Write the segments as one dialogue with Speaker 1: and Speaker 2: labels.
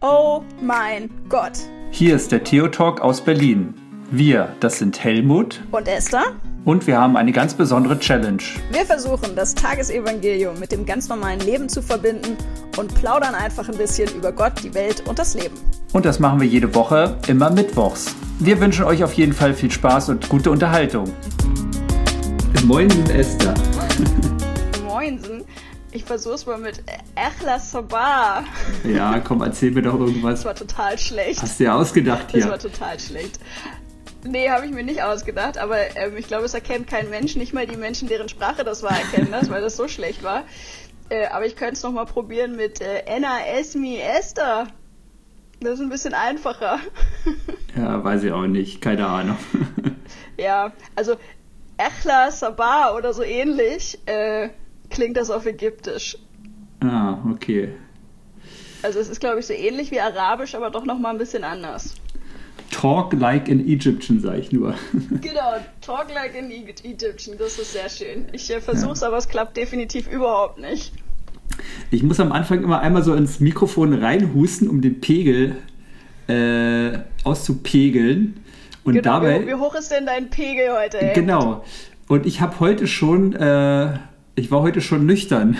Speaker 1: Oh mein Gott.
Speaker 2: Hier ist der Theo Talk aus Berlin. Wir, das sind Helmut
Speaker 1: Und Esther?
Speaker 2: und wir haben eine ganz besondere Challenge.
Speaker 1: Wir versuchen, das Tagesevangelium mit dem ganz normalen Leben zu verbinden und plaudern einfach ein bisschen über Gott, die Welt und das Leben.
Speaker 2: Und das machen wir jede Woche, immer mittwochs. Wir wünschen euch auf jeden Fall viel Spaß und gute Unterhaltung. Moin, Esther.
Speaker 1: Moinsen. Ich versuch's mal mit Echla Sabah.
Speaker 2: Ja, komm, erzähl mir doch irgendwas.
Speaker 1: Das war total schlecht.
Speaker 2: Hast du dir ausgedacht
Speaker 1: Das
Speaker 2: hier?
Speaker 1: war total schlecht. Nee, habe ich mir nicht ausgedacht, aber ähm, ich glaube, es erkennt kein Mensch, nicht mal die Menschen, deren Sprache das war, erkennen das, weil das so schlecht war. Äh, aber ich könnte es nochmal probieren mit äh, Enna Esmi Esther. Das ist ein bisschen einfacher.
Speaker 2: Ja, weiß ich auch nicht. Keine Ahnung.
Speaker 1: ja, also Echla Sabah oder so ähnlich äh, klingt das auf Ägyptisch.
Speaker 2: ah, okay.
Speaker 1: Also es ist, glaube ich, so ähnlich wie Arabisch, aber doch nochmal ein bisschen anders.
Speaker 2: Talk like an Egyptian, sag ich nur.
Speaker 1: Genau, talk like an Egy- Egyptian, das ist sehr schön. Ich äh, versuch's, aber es klappt definitiv überhaupt nicht.
Speaker 2: Ich muss am Anfang immer einmal so ins Mikrofon reinhusten, um den Pegel äh, auszupegeln. Und
Speaker 1: Genau,
Speaker 2: dabei.
Speaker 1: wie, wie hoch ist denn dein Pegel heute? Ey?
Speaker 2: Genau. Und ich habe heute schon, äh, ich war heute schon nüchtern.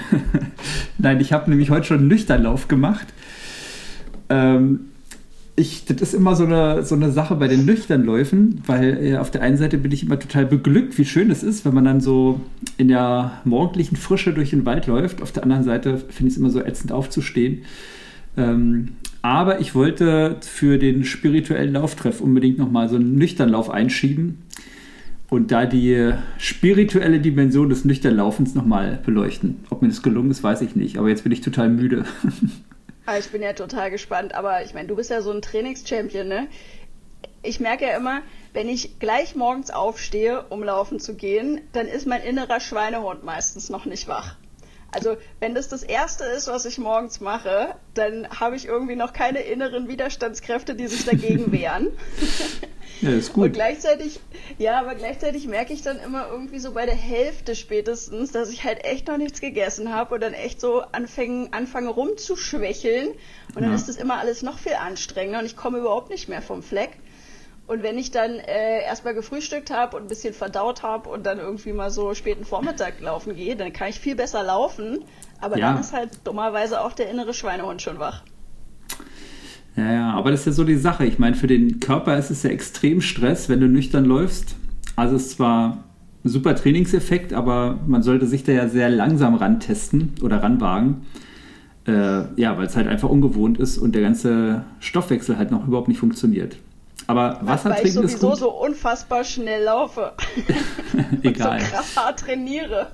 Speaker 2: Nein, ich habe nämlich heute schon einen Nüchternlauf gemacht. Ähm, ich, das ist immer so eine, so eine Sache bei den Nüchternläufen, weil äh, auf der einen Seite bin ich immer total beglückt, wie schön es ist, wenn man dann so in der morgendlichen Frische durch den Wald läuft. Auf der anderen Seite finde ich es immer so ätzend aufzustehen. Ähm, aber ich wollte für den spirituellen Lauftreff unbedingt nochmal so einen Nüchternlauf einschieben und da die spirituelle Dimension des Nüchternlaufens nochmal beleuchten. Ob mir das gelungen ist, weiß ich nicht. Aber jetzt bin ich total müde.
Speaker 1: Ah, Ich bin ja total gespannt, aber ich meine, du bist ja so ein Trainingschampion, ne? Ich merke ja immer, wenn ich gleich morgens aufstehe, um laufen zu gehen, dann ist mein innerer Schweinehund meistens noch nicht wach. Also, wenn das das Erste ist, was ich morgens mache, dann habe ich irgendwie noch keine inneren Widerstandskräfte, die sich dagegen wehren.
Speaker 2: Ja, ist
Speaker 1: Und
Speaker 2: gut.
Speaker 1: gleichzeitig, ja, aber gleichzeitig merke ich dann immer irgendwie so bei der Hälfte spätestens, dass ich halt echt noch nichts gegessen habe und dann echt so anfange, anfange rumzuschwächeln. Und dann
Speaker 2: Ja.
Speaker 1: ist das immer alles noch viel anstrengender und ich komme überhaupt nicht mehr vom Fleck. Und wenn ich dann äh, erstmal gefrühstückt habe und ein bisschen verdaut habe und dann irgendwie mal so späten Vormittag laufen gehe, dann kann ich viel besser laufen. Aber
Speaker 2: Ja.
Speaker 1: dann ist halt dummerweise auch der innere Schweinehund schon wach.
Speaker 2: Ja, ja, aber das ist ja so die Sache. Ich meine, für den Körper ist es ja extrem Stress, wenn du nüchtern läufst. Also es ist zwar ein super Trainingseffekt, aber man sollte sich da ja sehr langsam rantesten oder ranwagen. Äh, ja, weil es halt einfach ungewohnt ist und der ganze Stoffwechsel halt noch überhaupt nicht funktioniert. Aber Wasser
Speaker 1: Weil ich
Speaker 2: trinken ist
Speaker 1: sowieso
Speaker 2: gut.
Speaker 1: so unfassbar schnell laufe.
Speaker 2: Egal.
Speaker 1: so krass hart trainiere.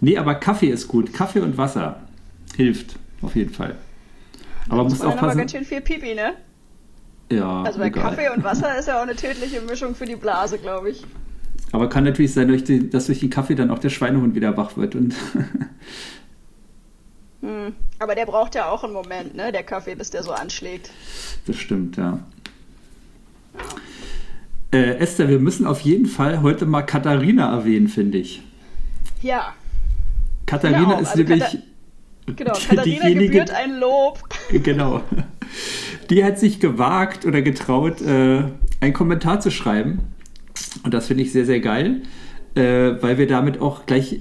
Speaker 2: Nee, aber Kaffee ist gut. Kaffee und Wasser hilft auf jeden Fall. Aber
Speaker 1: muss aber
Speaker 2: aufpassen.
Speaker 1: ganz schön viel Pipi, ne?
Speaker 2: Ja,
Speaker 1: Also bei
Speaker 2: egal.
Speaker 1: Kaffee und Wasser ist ja auch eine tödliche Mischung für die Blase, glaube ich.
Speaker 2: Aber kann natürlich sein, dass durch den Kaffee dann auch der Schweinehund wieder wach wird. Und
Speaker 1: Hm. Aber der braucht ja auch einen Moment, ne? Der Kaffee, bis der so anschlägt.
Speaker 2: das stimmt, ja. Äh, Esther, wir müssen auf jeden Fall heute mal Katharina erwähnen, finde ich.
Speaker 1: Ja,
Speaker 2: Katharina
Speaker 1: auch.
Speaker 2: ist
Speaker 1: Also
Speaker 2: nämlich
Speaker 1: Katha- genau. Katharina
Speaker 2: diejenige,
Speaker 1: gebührt ein Lob.
Speaker 2: genau. Die hat sich gewagt oder getraut, äh, einen Kommentar zu schreiben. Und das finde ich sehr, sehr geil, äh, weil wir damit auch gleich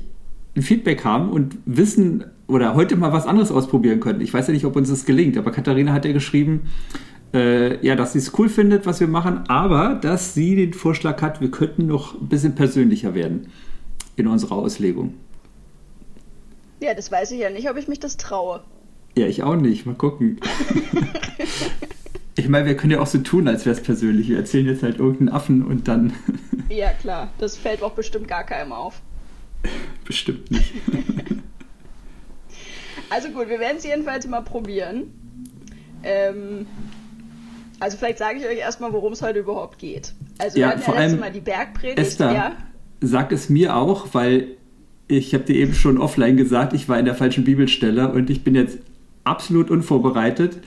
Speaker 2: ein Feedback haben und wissen oder heute mal was anderes ausprobieren können. Ich weiß ja nicht, ob uns das gelingt, aber Katharina hat ja geschrieben, äh, ja, dass sie es cool findet, was wir machen, aber dass sie den Vorschlag hat, wir könnten noch ein bisschen persönlicher werden in unserer Auslegung.
Speaker 1: Ja, das weiß ich ja nicht, ob ich mich das traue.
Speaker 2: Ja, ich auch nicht. Mal gucken. ich meine, wir können ja auch so tun, als wäre es persönlich. Wir erzählen jetzt halt irgendeinen Affen und dann
Speaker 1: Ja, klar. Das fällt auch bestimmt gar keinem auf.
Speaker 2: bestimmt nicht.
Speaker 1: Also gut, wir werden es jedenfalls mal probieren. Ähm, also vielleicht sage ich euch erstmal, worum es heute überhaupt geht. Also
Speaker 2: Ja,
Speaker 1: wir hatten
Speaker 2: vor
Speaker 1: ja letztes
Speaker 2: allem,
Speaker 1: Mal die Bergpredigt.
Speaker 2: Esther,
Speaker 1: Ja,
Speaker 2: sag es mir auch, weil ich habe dir eben schon offline gesagt, ich war in der falschen Bibelstelle und ich bin jetzt absolut unvorbereitet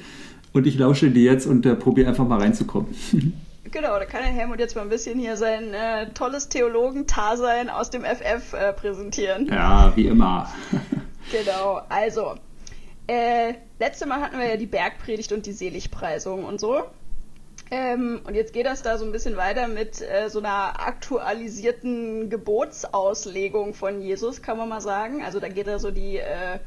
Speaker 2: und ich lausche dir jetzt und äh, probiere einfach mal reinzukommen.
Speaker 1: genau, da kann der Helmut jetzt mal ein bisschen hier sein äh, tolles Theologen-Tasein aus dem FF äh, präsentieren.
Speaker 2: ja, wie immer.
Speaker 1: Genau, also, Äh, letzte Mal hatten wir ja die Bergpredigt und die Seligpreisung und so. Ähm, und jetzt geht das da so ein bisschen weiter mit äh, so einer aktualisierten Gebotsauslegung von Jesus, kann man mal sagen. Also da geht er so die, äh,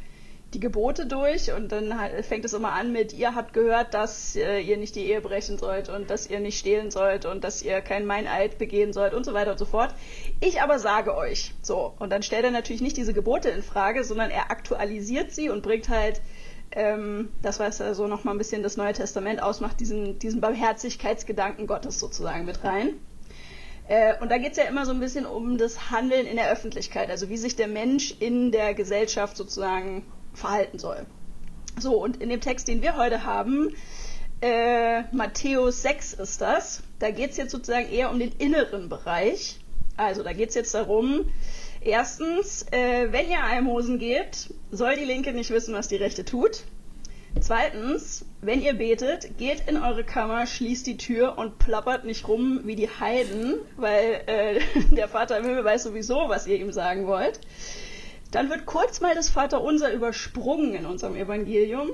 Speaker 1: die Gebote durch und dann fängt es immer an mit, ihr habt gehört, dass äh, ihr nicht die Ehe brechen sollt und dass ihr nicht stehlen sollt und dass ihr kein Meineid begehen sollt und so weiter und so fort. Ich aber sage euch, so, und dann stellt er natürlich nicht diese Gebote in Frage, sondern er aktualisiert sie und bringt halt ähm, das, was so also nochmal ein bisschen das Neue Testament ausmacht, diesen, diesen Barmherzigkeitsgedanken Gottes sozusagen mit rein. Äh, und da geht es ja immer so ein bisschen um das Handeln in der Öffentlichkeit, also wie sich der Mensch in der Gesellschaft sozusagen verhalten soll. So, und in dem Text, den wir heute haben, äh, Matthäus 6 ist das, da geht es jetzt sozusagen eher um den inneren Bereich. Also da geht es jetzt darum, Erstens, äh, wenn ihr Almosen gebt, soll die Linke nicht wissen, was die Rechte tut. Zweitens, wenn ihr betet, geht in eure Kammer, schließt die Tür und plappert nicht rum wie die Heiden, weil äh, der Vater im Himmel weiß sowieso, was ihr ihm sagen wollt. Dann wird kurz mal das Vaterunser übersprungen in unserem Evangelium.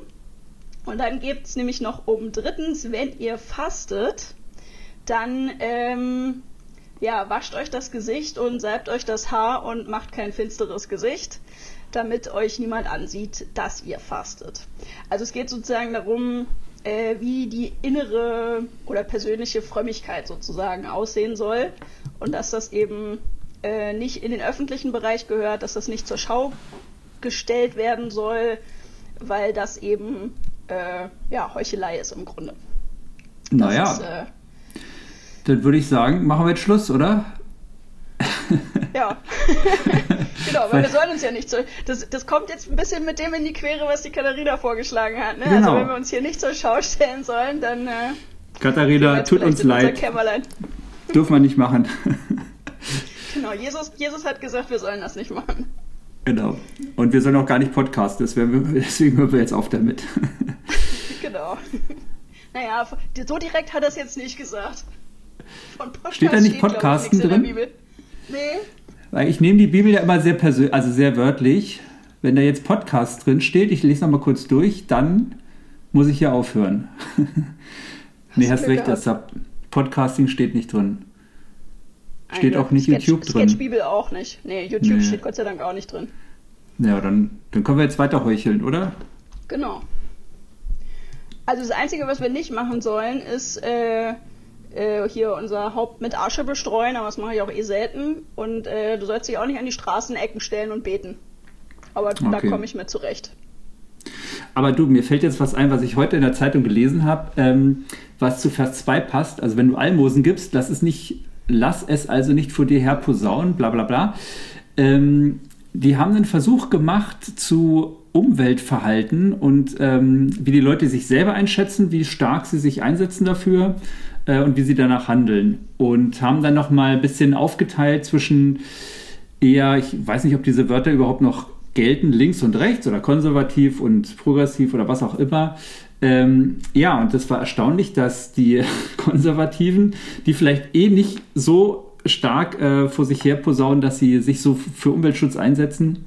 Speaker 1: Und dann gibt es nämlich noch oben drittens, wenn ihr fastet, dann ähm, ja, wascht euch das Gesicht und salbt euch das Haar und macht kein finsteres Gesicht, damit euch niemand ansieht, dass ihr fastet. Also es geht sozusagen darum, äh, wie die innere oder persönliche Frömmigkeit sozusagen aussehen soll und dass das eben äh, nicht in den öffentlichen Bereich gehört, dass das nicht zur Schau gestellt werden soll, weil das eben äh, ja, Heuchelei ist im Grunde.
Speaker 2: Naja. Ist, äh, dann würde ich sagen, machen wir jetzt Schluss, oder?
Speaker 1: Ja, genau, weil wir sollen uns ja nicht so. Das, das kommt jetzt ein bisschen mit dem in die Quere, was die Katharina vorgeschlagen hat. Ne? Also genau. Also, wenn wir uns hier nicht zur Schau stellen sollen, dann. Äh,
Speaker 2: Katharina, tut uns leid. Dürfen wir nicht machen.
Speaker 1: genau, Jesus, Jesus hat gesagt, wir sollen das nicht machen.
Speaker 2: Genau. Und wir sollen auch gar nicht podcasten, deswegen hören wir jetzt auf damit.
Speaker 1: genau. Naja, so direkt hat er es jetzt nicht gesagt.
Speaker 2: Steht da nicht Podcasten drin? Nee. Weil ich nehme die Bibel ja immer sehr persönlich, also sehr wörtlich. Wenn da jetzt Podcast drin steht, ich lese noch mal kurz durch, dann muss ich hier aufhören. nee, hast recht, das Podcasting steht nicht drin. Steht auch nicht Sketch, YouTube drin.
Speaker 1: Sketch-Bibel auch nicht. Nee, YouTube nee. steht Gott sei Dank auch nicht drin.
Speaker 2: Ja, dann, dann können wir jetzt weiter heucheln, oder?
Speaker 1: Genau. Also das Einzige, was wir nicht machen sollen, ist äh, äh, hier unser Haupt mit Asche bestreuen, aber das mache ich auch eh selten. Und äh, du sollst dich auch nicht an die Straßenecken stellen und beten. Aber okay. da komme ich mir zurecht.
Speaker 2: Aber du, mir fällt jetzt was ein, was ich heute in der Zeitung gelesen habe, ähm, was zu Vers 2 passt. Also wenn du Almosen gibst, lass es nicht, lass es also nicht vor dir her posaunen, bla bla bla. Ähm, die haben einen Versuch gemacht zu Umweltverhalten und ähm, wie die Leute sich selber einschätzen, wie stark sie sich einsetzen dafür äh, und wie sie danach handeln. Und haben dann nochmal ein bisschen aufgeteilt zwischen eher, ich weiß nicht, ob diese Wörter überhaupt noch gelten, links und rechts oder konservativ und progressiv oder was auch immer. Ähm, ja, und das war erstaunlich, dass die Konservativen, die vielleicht eh nicht so stark äh, vor sich her posaunen, dass sie sich so für Umweltschutz einsetzen,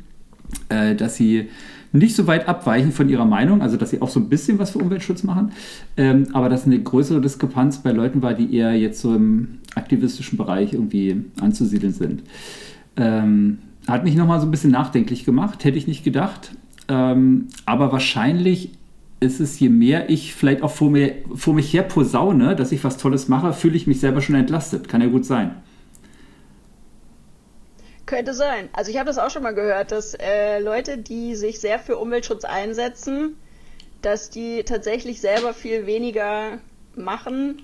Speaker 2: äh, dass sie nicht so weit abweichen von ihrer Meinung, also dass sie auch so ein bisschen was für Umweltschutz machen, ähm, aber dass eine größere Diskrepanz bei Leuten war, die eher jetzt so im aktivistischen Bereich irgendwie anzusiedeln sind. Ähm, hat mich nochmal so ein bisschen nachdenklich gemacht, hätte ich nicht gedacht. Ähm, aber wahrscheinlich ist es, je mehr ich vielleicht auch vor, mir, vor mich her posaune, dass ich was Tolles mache, fühle ich mich selber schon entlastet. Kann ja gut sein.
Speaker 1: Könnte sein. Also ich habe das auch schon mal gehört, dass äh, Leute, die sich sehr für Umweltschutz einsetzen, dass die tatsächlich selber viel weniger machen,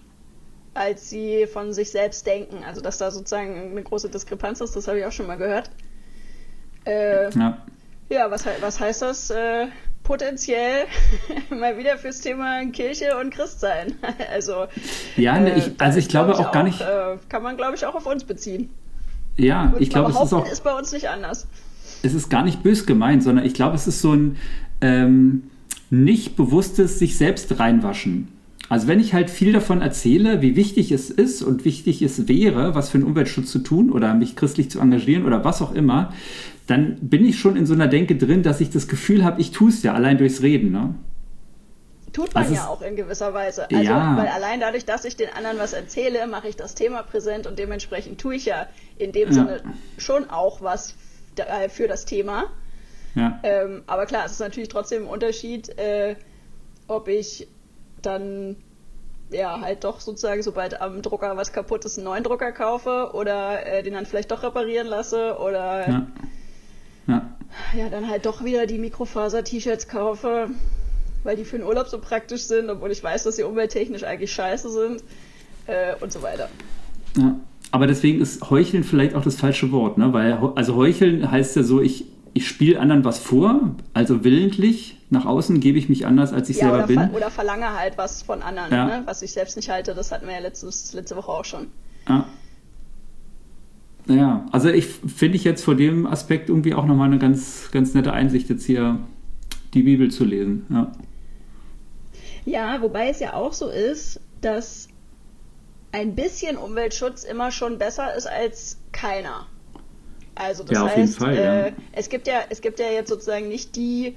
Speaker 1: als sie von sich selbst denken. Also dass da sozusagen eine große Diskrepanz ist, das habe ich auch schon mal gehört. Äh, ja. ja, was, was heißt das? Äh, potenziell mal wieder fürs Thema Kirche und Christsein. also
Speaker 2: ja, ne, ich, also ich glaube auch, auch gar nicht.
Speaker 1: Äh, kann man glaube ich auch auf uns beziehen.
Speaker 2: Ja, ich glaube, es ist auch.
Speaker 1: ist bei uns nicht anders.
Speaker 2: Es ist gar nicht bös gemeint, sondern ich glaube, es ist so ein ähm, nicht bewusstes sich selbst reinwaschen. Also wenn ich halt viel davon erzähle, wie wichtig es ist und wichtig es wäre, was für einen Umweltschutz zu tun oder mich christlich zu engagieren oder was auch immer, dann bin ich schon in so einer Denke drin, dass ich das Gefühl habe, ich tue es ja allein durchs Reden. Ne?
Speaker 1: Tut man also ja auch in gewisser Weise. Also, ja. weil allein dadurch, dass ich den anderen was erzähle, mache ich das Thema präsent und dementsprechend tue ich ja in dem ja. Sinne schon auch was für das Thema. Ja. Ähm, aber klar, es ist natürlich trotzdem ein Unterschied, äh, ob ich dann ja halt doch sozusagen, sobald am Drucker was kaputt ist, einen neuen Drucker kaufe oder äh, den dann vielleicht doch reparieren lasse oder ja. Ja. ja dann halt doch wieder die Mikrofaser-T-Shirts kaufe, weil die für den Urlaub so praktisch sind, obwohl ich weiß, dass sie umwelttechnisch eigentlich scheiße sind äh, und so weiter.
Speaker 2: Ja. Aber deswegen ist Heucheln vielleicht auch das falsche Wort, ne? Weil also Heucheln heißt ja so, ich ich spiele anderen was vor, also willentlich. Nach außen gebe ich mich anders, als ich ja, selber
Speaker 1: oder
Speaker 2: bin.
Speaker 1: Oder verlange halt was von anderen, ja. ne? was ich selbst nicht halte. Das hatten wir ja letztes, letzte Woche auch schon.
Speaker 2: Ja. Ja, also ich finde ich jetzt vor dem Aspekt irgendwie auch nochmal eine ganz, ganz nette Einsicht, jetzt hier die Bibel zu lesen. Ja.
Speaker 1: ja, wobei es ja auch so ist, dass ein bisschen Umweltschutz immer schon besser ist als keiner. Also das ja, auf heißt, jeden Fall, ja. äh, es gibt ja, es gibt ja jetzt sozusagen nicht die,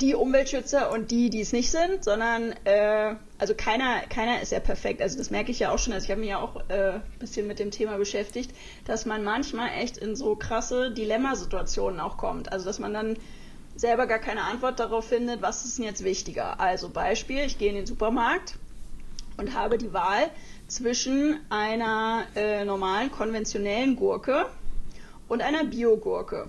Speaker 1: die Umweltschützer und die, die es nicht sind, sondern äh, also keiner, keiner ist ja perfekt. Also das merke ich ja auch schon. Also ich habe mich ja auch äh, ein bisschen mit dem Thema beschäftigt, dass man manchmal echt in so krasse Dilemmasituationen auch kommt. Also dass man dann selber gar keine Antwort darauf findet, was ist denn jetzt wichtiger. Also Beispiel, ich gehe in den Supermarkt und habe die Wahl zwischen einer äh, normalen konventionellen Gurke und einer Biogurke,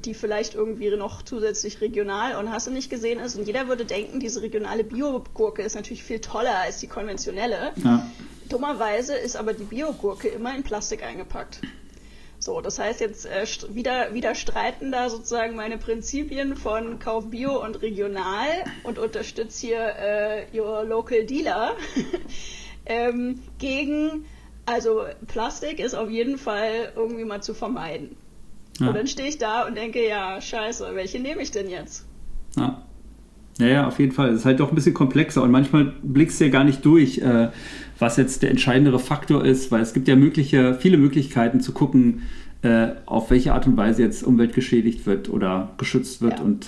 Speaker 1: die vielleicht irgendwie noch zusätzlich regional und hast du nicht gesehen ist. Und jeder würde denken, diese regionale Biogurke ist natürlich viel toller als die konventionelle. Ja. Dummerweise ist aber die Biogurke immer in Plastik eingepackt. So, das heißt jetzt äh, wieder, wieder streiten da sozusagen meine Prinzipien von Kauf Bio und regional und unterstütze hier äh, your local dealer ähm, gegen also Plastik ist auf jeden Fall irgendwie mal zu vermeiden. Ja. Und dann stehe ich da und denke, ja, scheiße, welche nehme ich denn jetzt?
Speaker 2: Ja. Ja, auf jeden Fall. Es ist halt doch ein bisschen komplexer und manchmal blickst du ja gar nicht durch, äh, was jetzt der entscheidendere Faktor ist, weil es gibt ja mögliche, viele Möglichkeiten zu gucken, äh, auf welche Art und Weise jetzt Umwelt geschädigt wird oder geschützt wird ja. und.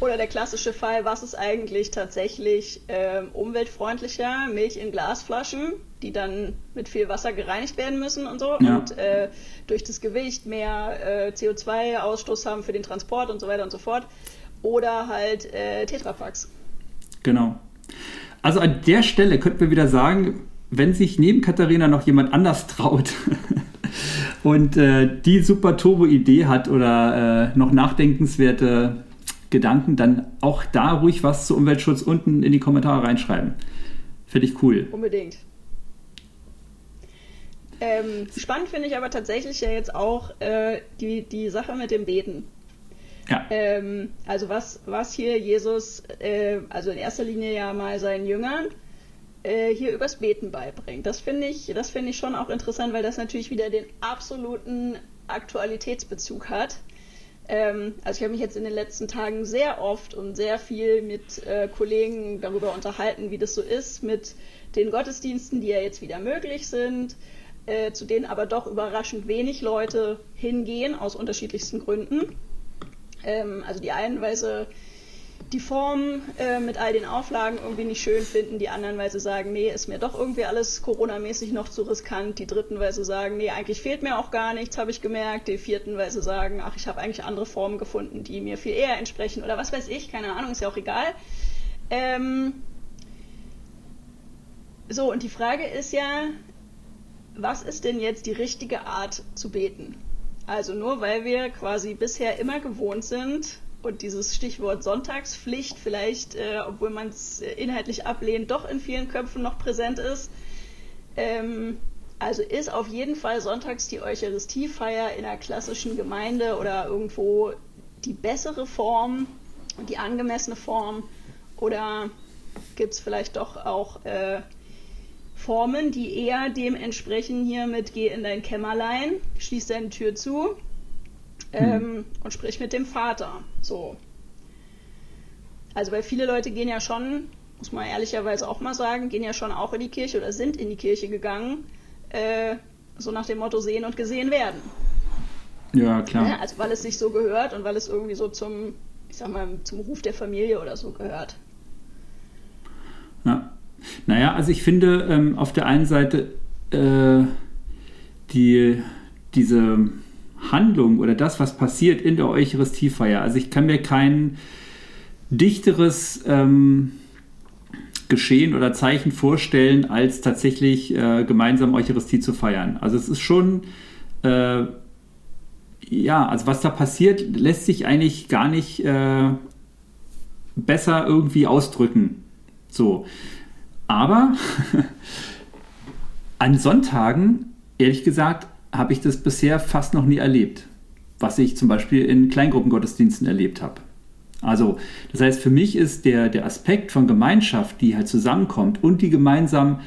Speaker 1: Oder der klassische Fall, was ist eigentlich tatsächlich äh, umweltfreundlicher? Milch in Glasflaschen, die dann mit viel Wasser gereinigt werden müssen und so ja. und äh, durch das Gewicht mehr äh, CO2-Ausstoß haben für den Transport und so weiter und so fort. Oder halt äh, Tetrapacks.
Speaker 2: Genau. Also an der Stelle könnten wir wieder sagen, wenn sich neben Katharina noch jemand anders traut und äh, die super Turbo-Idee hat oder äh, noch nachdenkenswerte Gedanken, dann auch da ruhig was zu Umweltschutz unten in die Kommentare reinschreiben. Finde ich cool.
Speaker 1: Unbedingt. Ähm, spannend finde ich aber tatsächlich ja jetzt auch äh, die, die Sache mit dem Beten. Ja. Ähm, also was, was hier Jesus, äh, also in erster Linie ja mal seinen Jüngern, äh, hier übers Beten beibringt. Das finde ich, das finde ich schon auch interessant, weil das natürlich wieder den absoluten Aktualitätsbezug hat. Ähm, also ich habe mich jetzt in den letzten Tagen sehr oft und sehr viel mit äh, Kollegen darüber unterhalten, wie das so ist mit den Gottesdiensten, die ja jetzt wieder möglich sind, äh, zu denen aber doch überraschend wenig Leute hingehen aus unterschiedlichsten Gründen. Ähm, also die einen, weil die Form äh, mit all den Auflagen irgendwie nicht schön finden, die anderen, weil sie sagen, nee, ist mir doch irgendwie alles Corona-mäßig noch zu riskant, die dritten, weil sie sagen, nee, eigentlich fehlt mir auch gar nichts, habe ich gemerkt, die vierten, weil sie sagen, ach, ich habe eigentlich andere Formen gefunden, die mir viel eher entsprechen oder was weiß ich, keine Ahnung, ist ja auch egal. Ähm so, und die Frage ist ja, was ist denn jetzt die richtige Art zu beten? Also nur weil wir quasi bisher immer gewohnt sind, und dieses Stichwort Sonntagspflicht vielleicht, äh, obwohl man es inhaltlich ablehnt, doch in vielen Köpfen noch präsent ist. Ähm, also ist auf jeden Fall sonntags die Eucharistiefeier in einer klassischen Gemeinde oder irgendwo die bessere Form und die angemessene Form? Oder gibt es vielleicht doch auch äh, Formen, die eher dem entsprechen hier mit geh in dein Kämmerlein, schließ deine Tür zu ähm, hm. und sprich mit dem Vater. So. Also, weil viele Leute gehen ja schon muss man ehrlicherweise auch mal sagen, gehen ja schon auch in die Kirche oder sind in die Kirche gegangen, äh, so nach dem Motto sehen und gesehen werden.
Speaker 2: Ja, klar.
Speaker 1: Ja, also weil es sich so gehört und weil es irgendwie so zum, ich sag mal, zum Ruf der Familie oder so gehört.
Speaker 2: Ja. Naja, also ich finde ähm, auf der einen Seite äh, die, diese Handlung oder das, was passiert in der Eucharistiefeier, also ich kann mir kein dichteres ähm, Geschehen oder Zeichen vorstellen, als tatsächlich äh, gemeinsam Eucharistie zu feiern. Also es ist schon, äh, ja, also was da passiert, lässt sich eigentlich gar nicht äh, besser irgendwie ausdrücken. So. Aber an Sonntagen, ehrlich gesagt, habe ich das bisher fast noch nie erlebt, was ich zum Beispiel in Kleingruppengottesdiensten erlebt habe. Also, das heißt, für mich ist der, der Aspekt von Gemeinschaft, die halt zusammenkommt und die gemeinsam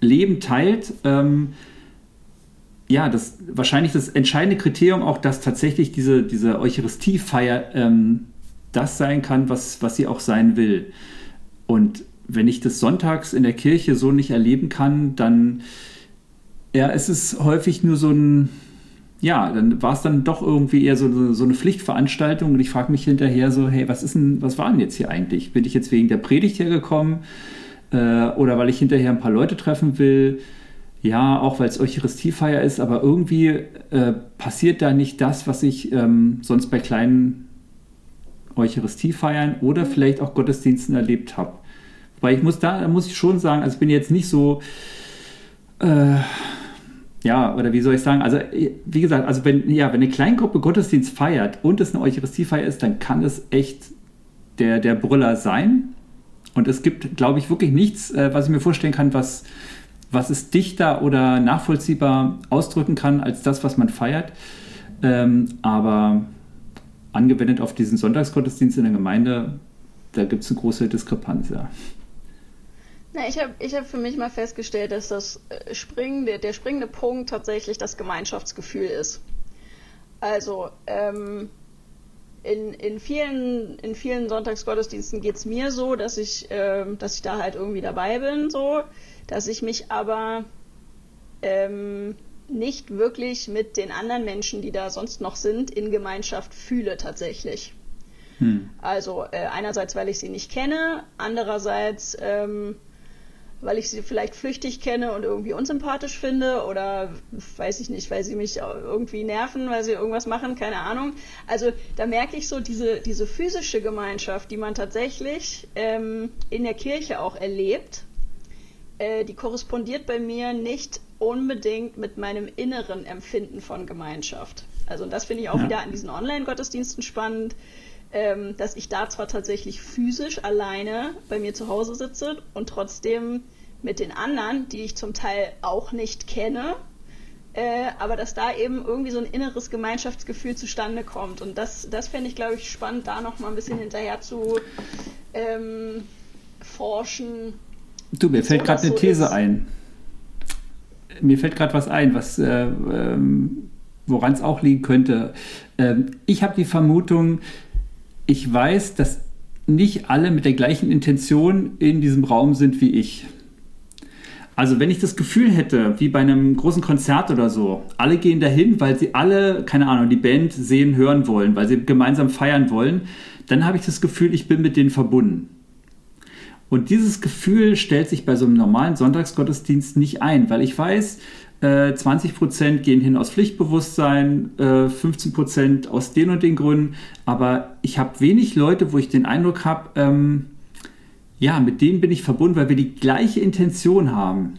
Speaker 2: Leben teilt, ähm, ja, das wahrscheinlich das entscheidende Kriterium auch, dass tatsächlich diese, diese Eucharistiefeier ähm, das sein kann, was, was sie auch sein will. Und wenn ich das sonntags in der Kirche so nicht erleben kann, dann ja, es ist häufig nur so ein, ja, dann war es dann doch irgendwie eher so, so eine Pflichtveranstaltung und ich frage mich hinterher so, hey, was ist denn, was war denn jetzt hier eigentlich? Bin ich jetzt wegen der Predigt hergekommen äh, oder weil ich hinterher ein paar Leute treffen will? Ja, auch weil es Eucharistiefeier ist, aber irgendwie äh, passiert da nicht das, was ich ähm, sonst bei kleinen Eucharistiefeiern oder vielleicht auch Gottesdiensten erlebt habe. Weil ich muss da, da muss ich schon sagen, also ich bin jetzt nicht so, äh, ja, oder wie soll ich sagen, also wie gesagt, also wenn, ja, wenn eine Kleingruppe Gottesdienst feiert und es eine Eucharistiefeier ist, dann kann es echt der, der Brüller sein. Und es gibt, glaube ich, wirklich nichts, äh, was ich mir vorstellen kann, was, was es dichter oder nachvollziehbar ausdrücken kann, als das, was man feiert. Ähm, aber angewendet auf diesen Sonntagsgottesdienst in der Gemeinde, da gibt es eine große Diskrepanz, ja.
Speaker 1: Na, ich habe ich hab für mich mal festgestellt, dass das äh, springende, der springende Punkt tatsächlich das Gemeinschaftsgefühl ist. Also, ähm, in, in, vielen, in vielen Sonntagsgottesdiensten geht es mir so, dass ich, ähm, dass ich da halt irgendwie dabei bin, so, dass ich mich aber ähm, nicht wirklich mit den anderen Menschen, die da sonst noch sind, in Gemeinschaft fühle tatsächlich. Hm. Also äh, einerseits, weil ich sie nicht kenne, andererseits ähm, weil ich sie vielleicht flüchtig kenne und irgendwie unsympathisch finde oder weiß ich nicht, weil sie mich irgendwie nerven, weil sie irgendwas machen, keine Ahnung. Also da merke ich so diese, diese physische Gemeinschaft, die man tatsächlich ähm, in der Kirche auch erlebt, äh, die korrespondiert bei mir nicht unbedingt mit meinem inneren Empfinden von Gemeinschaft. Also und das finde ich auch ja. wieder an diesen Online-Gottesdiensten spannend ähm, dass ich da zwar tatsächlich physisch alleine bei mir zu Hause sitze und trotzdem mit den anderen, die ich zum Teil auch nicht kenne, äh, aber dass da eben irgendwie so ein inneres Gemeinschaftsgefühl zustande kommt. Und das, das fände ich, glaube ich, spannend, da noch mal ein bisschen hinterher zu ähm, forschen.
Speaker 2: Du, mir fällt gerade eine These ist. ein. Mir fällt gerade was ein, was äh, ähm, woran es auch liegen könnte. Ähm, ich habe die Vermutung, ich weiß, dass nicht alle mit der gleichen Intention in diesem Raum sind wie ich. Also wenn ich das Gefühl hätte, wie bei einem großen Konzert oder so, alle gehen dahin, weil sie alle, keine Ahnung, die Band sehen, hören wollen, weil sie gemeinsam feiern wollen, dann habe ich das Gefühl, ich bin mit denen verbunden. Und dieses Gefühl stellt sich bei so einem normalen Sonntagsgottesdienst nicht ein, weil ich weiß, 20% äh, gehen hin aus Pflichtbewusstsein, 15% äh, aus den und den Gründen, aber ich habe wenig Leute, wo ich den Eindruck habe, ähm, ja, mit denen bin ich verbunden, weil wir die gleiche Intention haben.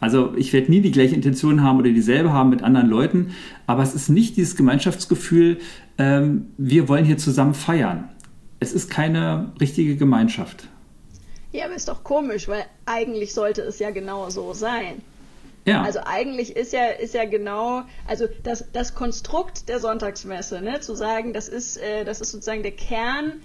Speaker 2: Also ich werde nie die gleiche Intention haben oder dieselbe haben mit anderen Leuten, aber es ist nicht dieses Gemeinschaftsgefühl, ähm, wir wollen hier zusammen feiern. Es ist keine richtige Gemeinschaft.
Speaker 1: Ja, aber ist doch komisch, weil eigentlich sollte es ja genau so sein. Ja. Also eigentlich ist ja, ist ja genau, also das, das Konstrukt der Sonntagsmesse, ne, zu sagen, das ist, äh, das ist sozusagen der Kern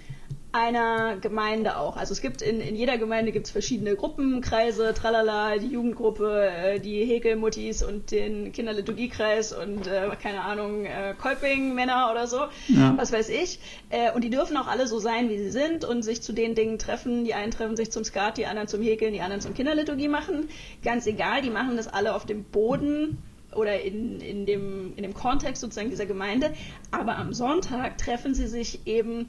Speaker 1: einer Gemeinde auch. Also es gibt in, in jeder Gemeinde gibt es verschiedene Gruppenkreise, tralala, die Jugendgruppe, äh, die Häkelmuttis und den Kinderliturgiekreis und äh, keine Ahnung, äh, Kolping-Männer oder so, ja. was weiß ich. Äh, und die dürfen auch alle so sein, wie sie sind und sich zu den Dingen treffen. Die einen treffen sich zum Skat, die anderen zum Häkeln, die anderen zum Kinderliturgie machen. Ganz egal, die machen das alle auf dem Boden oder in, in, dem, in dem Kontext sozusagen dieser Gemeinde. Aber am Sonntag treffen sie sich eben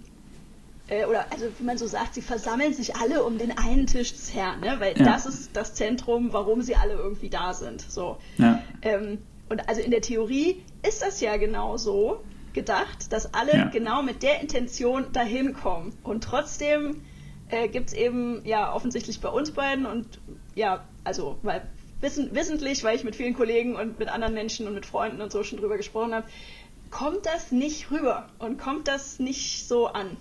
Speaker 1: äh, oder also wie man so sagt, sie versammeln sich alle um den einen Tisch des Herrn, ne? weil ja. das ist das Zentrum, warum sie alle irgendwie da sind. So. Ja. Ähm, und also in der Theorie ist das ja genau so gedacht, dass alle ja. genau mit der Intention dahin kommen. Und trotzdem äh, gibt es eben ja offensichtlich bei uns beiden und ja, also weil wissen, wissentlich, weil ich mit vielen Kollegen und mit anderen Menschen und mit Freunden und so schon drüber gesprochen habe, kommt das nicht rüber und kommt das nicht so an.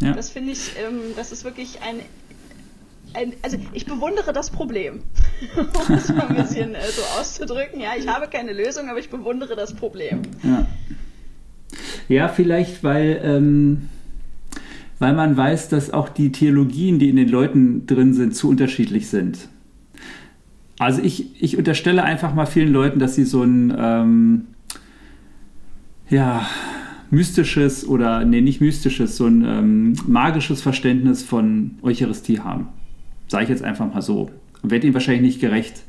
Speaker 1: Ja. Das finde ich, ähm, das ist wirklich ein, ein, also ich bewundere das Problem, um es mal ein bisschen äh, so auszudrücken. Ja, ich habe keine Lösung, aber ich bewundere das Problem.
Speaker 2: Ja, ja vielleicht, weil, ähm, weil man weiß, dass auch die Theologien, die in den Leuten drin sind, zu unterschiedlich sind. Also ich, ich unterstelle einfach mal vielen Leuten, dass sie so ein, ähm, ja, mystisches oder, nee, nicht mystisches, so ein ähm, magisches Verständnis von Eucharistie haben. Sage ich jetzt einfach mal so. Werde ihnen wahrscheinlich nicht gerecht.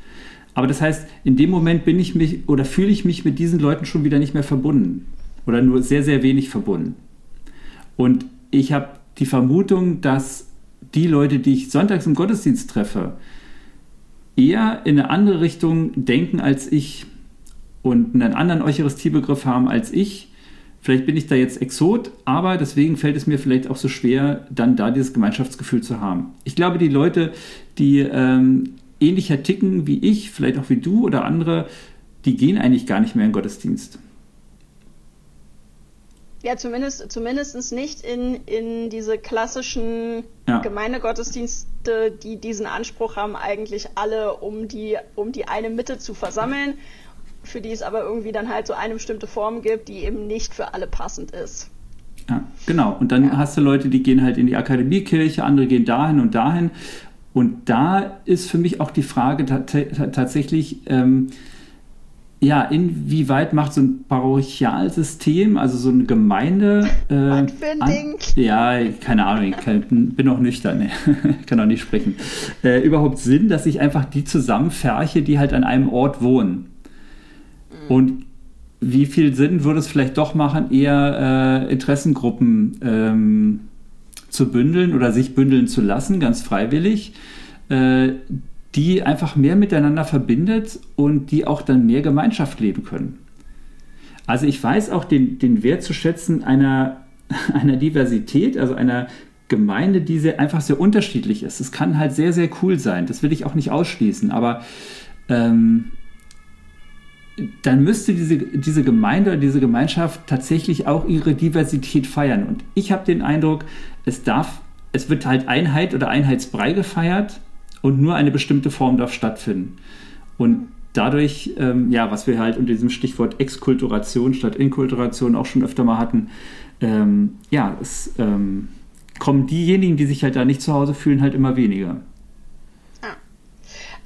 Speaker 2: Aber das heißt, in dem Moment bin ich mich oder fühle ich mich mit diesen Leuten schon wieder nicht mehr verbunden. Oder nur sehr, sehr wenig verbunden. Und ich habe die Vermutung, dass die Leute, die ich sonntags im Gottesdienst treffe, eher in eine andere Richtung denken als ich und einen anderen Eucharistiebegriff haben als ich Vielleicht bin ich da jetzt Exot, aber deswegen fällt es mir vielleicht auch so schwer, dann da dieses Gemeinschaftsgefühl zu haben. Ich glaube, die Leute, die ähm, ähnlicher ticken wie ich, vielleicht auch wie du oder andere, die gehen eigentlich gar nicht mehr in Gottesdienst.
Speaker 1: Ja, zumindest, zumindest nicht in, in diese klassischen ja. Gemeindegottesdienste, die diesen Anspruch haben, eigentlich alle um die, um die eine Mitte zu versammeln für die es aber irgendwie dann halt so eine bestimmte Form gibt, die eben nicht für alle passend ist.
Speaker 2: Ja, genau. Und dann ja. hast du Leute, die gehen halt in die Akademiekirche, andere gehen dahin und dahin. Und da ist für mich auch die Frage tatsächlich, ähm, ja, inwieweit macht so ein Parochialsystem, also so eine Gemeinde.
Speaker 1: Äh, an?
Speaker 2: Ja, keine Ahnung, ich kann, bin auch nüchtern, ne? kann auch nicht sprechen. Äh, überhaupt Sinn, dass ich einfach die zusammenferche, die halt an einem Ort wohnen. Und wie viel Sinn würde es vielleicht doch machen, eher äh, Interessengruppen ähm, zu bündeln oder sich bündeln zu lassen, ganz freiwillig, äh, die einfach mehr miteinander verbindet und die auch dann mehr Gemeinschaft leben können. Also ich weiß auch den, den Wert zu schätzen einer, einer Diversität, also einer Gemeinde, die sehr, einfach sehr unterschiedlich ist. Es kann halt sehr, sehr cool sein. Das will ich auch nicht ausschließen. Aber ähm, dann müsste diese, diese Gemeinde oder diese Gemeinschaft tatsächlich auch ihre Diversität feiern. Und ich habe den Eindruck, es darf, es wird halt Einheit oder Einheitsbrei gefeiert und nur eine bestimmte Form darf stattfinden. Und dadurch, ähm, ja, was wir halt unter diesem Stichwort Exkulturation statt Inkulturation auch schon öfter mal hatten, ähm, ja, es ähm, kommen diejenigen, die sich halt da nicht zu Hause fühlen, halt immer weniger.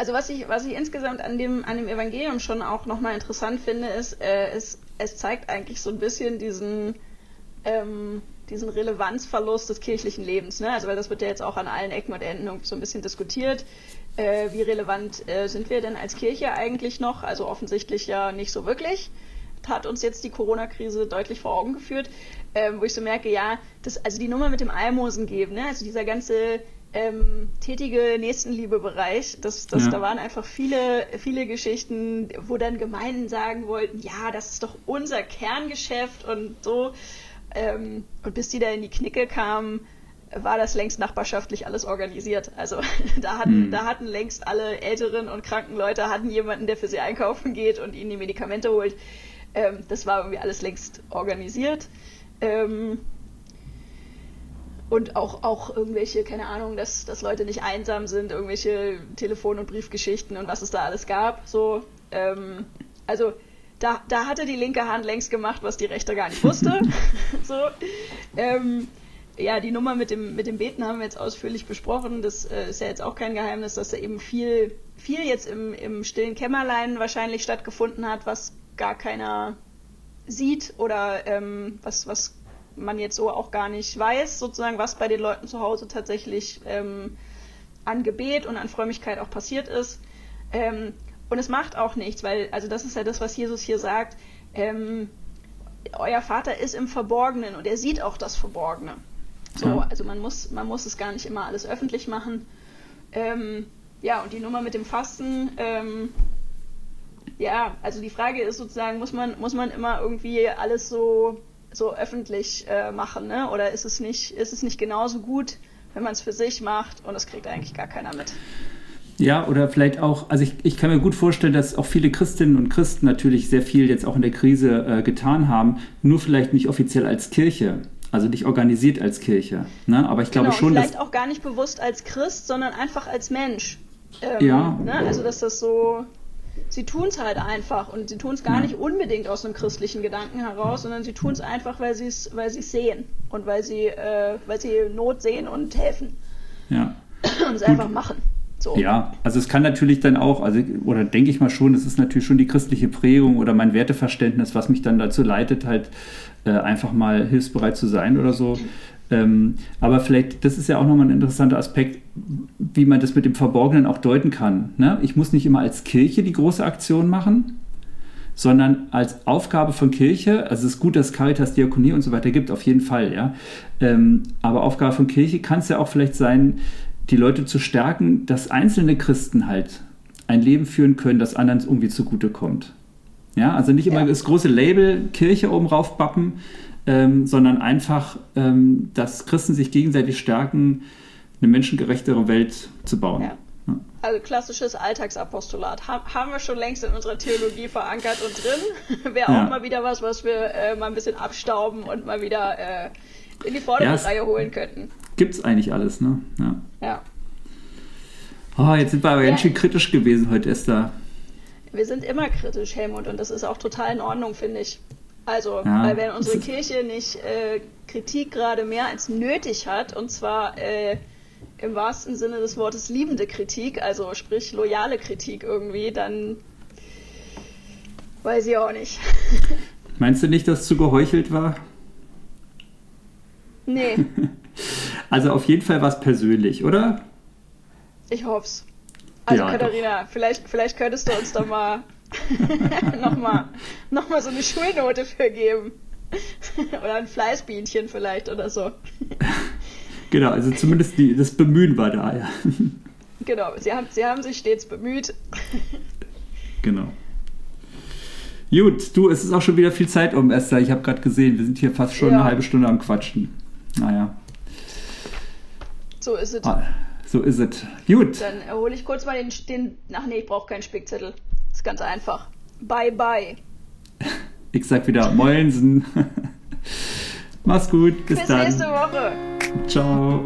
Speaker 1: Also was ich, was ich insgesamt an dem, an dem Evangelium schon auch nochmal interessant finde, ist, äh, es, es zeigt eigentlich so ein bisschen diesen, ähm, diesen Relevanzverlust des kirchlichen Lebens. Ne? Also weil das wird ja jetzt auch an allen Ecken und Enden so ein bisschen diskutiert. Äh, wie relevant äh, sind wir denn als Kirche eigentlich noch? Also offensichtlich ja nicht so wirklich. Hat uns jetzt die Corona-Krise deutlich vor Augen geführt, ähm, wo ich so merke, ja, das, also die Nummer mit dem Almosen geben, ne? also dieser ganze ähm, tätige Nächstenliebe-Bereich. Das, das, ja. Da waren einfach viele, viele Geschichten, wo dann Gemeinden sagen wollten, ja, das ist doch unser Kerngeschäft und so. Ähm, und bis die da in die Knicke kamen, war das längst nachbarschaftlich alles organisiert. Also da hatten, mhm. da hatten längst alle älteren und kranken Leute hatten jemanden, der für sie einkaufen geht und ihnen die Medikamente holt. Ähm, das war irgendwie alles längst organisiert. Ähm, und auch, auch irgendwelche, keine Ahnung, dass, dass Leute nicht einsam sind, irgendwelche Telefon- und Briefgeschichten und was es da alles gab. So, ähm, also da, da hatte die linke Hand längst gemacht, was die rechte gar nicht wusste. so, ähm, ja, die Nummer mit dem, mit dem Beten haben wir jetzt ausführlich besprochen. Das äh, ist ja jetzt auch kein Geheimnis, dass da eben viel, viel jetzt im, im stillen Kämmerlein wahrscheinlich stattgefunden hat, was gar keiner sieht oder ähm, was, was man jetzt so auch gar nicht weiß, sozusagen, was bei den Leuten zu Hause tatsächlich ähm, an Gebet und an Frömmigkeit auch passiert ist. Ähm, und es macht auch nichts, weil, also das ist ja das, was Jesus hier sagt, ähm, euer Vater ist im Verborgenen und er sieht auch das Verborgene. So, ja. also man muss, man muss es gar nicht immer alles öffentlich machen. Ähm, ja, und die Nummer mit dem Fasten, ähm, ja, also die Frage ist sozusagen, muss man, muss man immer irgendwie alles so, so öffentlich äh, machen, ne? Oder ist es nicht, ist es nicht genauso gut, wenn man es für sich macht und das kriegt eigentlich gar keiner mit?
Speaker 2: Ja, oder vielleicht auch, also ich, ich kann mir gut vorstellen, dass auch viele Christinnen und Christen natürlich sehr viel jetzt auch in der Krise äh, getan haben, nur vielleicht nicht offiziell als Kirche. Also nicht organisiert als Kirche. Ne? Aber ich glaube
Speaker 1: genau,
Speaker 2: schon.
Speaker 1: Vielleicht auch gar nicht bewusst als Christ, sondern einfach als Mensch.
Speaker 2: Ähm, ja.
Speaker 1: Ne? Also dass das so. Sie tun es halt einfach und sie tun es gar nicht unbedingt aus einem christlichen Gedanken heraus, sondern sie tun es einfach, weil sie es weil sehen und weil sie, äh, weil sie Not sehen und helfen.
Speaker 2: Ja.
Speaker 1: Und es einfach machen. So.
Speaker 2: Ja, also es kann natürlich dann auch, also oder denke ich mal schon, es ist natürlich schon die christliche Prägung oder mein Werteverständnis, was mich dann dazu leitet, halt äh, einfach mal hilfsbereit zu sein oder so. Ähm, aber vielleicht, das ist ja auch nochmal ein interessanter Aspekt, wie man das mit dem Verborgenen auch deuten kann. Ne? Ich muss nicht immer als Kirche die große Aktion machen, sondern als Aufgabe von Kirche, also es ist gut, dass Caritas, Diakonie und so weiter gibt, auf jeden Fall, ja. Ähm, aber Aufgabe von Kirche kann es ja auch vielleicht sein, die Leute zu stärken, dass einzelne Christen halt ein Leben führen können, das anderen irgendwie zugutekommt. Ja, also nicht immer ja. das große Label Kirche oben raufbappen, ähm, sondern einfach, ähm, dass Christen sich gegenseitig stärken, eine menschengerechtere Welt zu bauen. Ja.
Speaker 1: Also klassisches Alltagsapostolat. haben wir schon längst in unserer Theologie verankert und drin. Wäre auch ja. mal wieder was, was wir äh, mal ein bisschen abstauben und mal wieder äh, in die vordere Reihe holen könnten
Speaker 2: gibt es eigentlich alles, ne?
Speaker 1: Ja. ja.
Speaker 2: Oh, jetzt sind wir aber ganz schön kritisch gewesen heute, Esther.
Speaker 1: Wir sind immer kritisch, Helmut, und das ist auch total in Ordnung, finde ich. Also, ja, weil wenn unsere Kirche nicht äh, Kritik gerade mehr als nötig hat, und zwar äh, im wahrsten Sinne des Wortes liebende Kritik, also sprich loyale Kritik irgendwie, dann weiß ich auch nicht.
Speaker 2: Meinst du nicht, dass zu geheuchelt war?
Speaker 1: Nee.
Speaker 2: Also auf jeden Fall was persönlich, oder?
Speaker 1: Ich hoff's. Also ja, Katharina, vielleicht, vielleicht könntest du uns da mal nochmal noch mal so eine Schulnote für geben. oder ein Fleißbienchen vielleicht oder so.
Speaker 2: genau, also zumindest die, das Bemühen war da, ja.
Speaker 1: genau, sie haben, sie haben sich stets bemüht.
Speaker 2: genau. Gut, du, es ist auch schon wieder viel Zeit um, Esther. Ich habe gerade gesehen, wir sind hier fast schon ja. eine halbe Stunde am Quatschen. Naja.
Speaker 1: So ist es.
Speaker 2: Ah, so ist es. Gut.
Speaker 1: Dann hole ich kurz mal den, den. Ach nee, ich brauche keinen Spickzettel. Ist ganz einfach. Bye, bye.
Speaker 2: Ich sag wieder Moinsen. Mach's gut. Bis, bis dann.
Speaker 1: Bis nächste Woche.
Speaker 2: Ciao.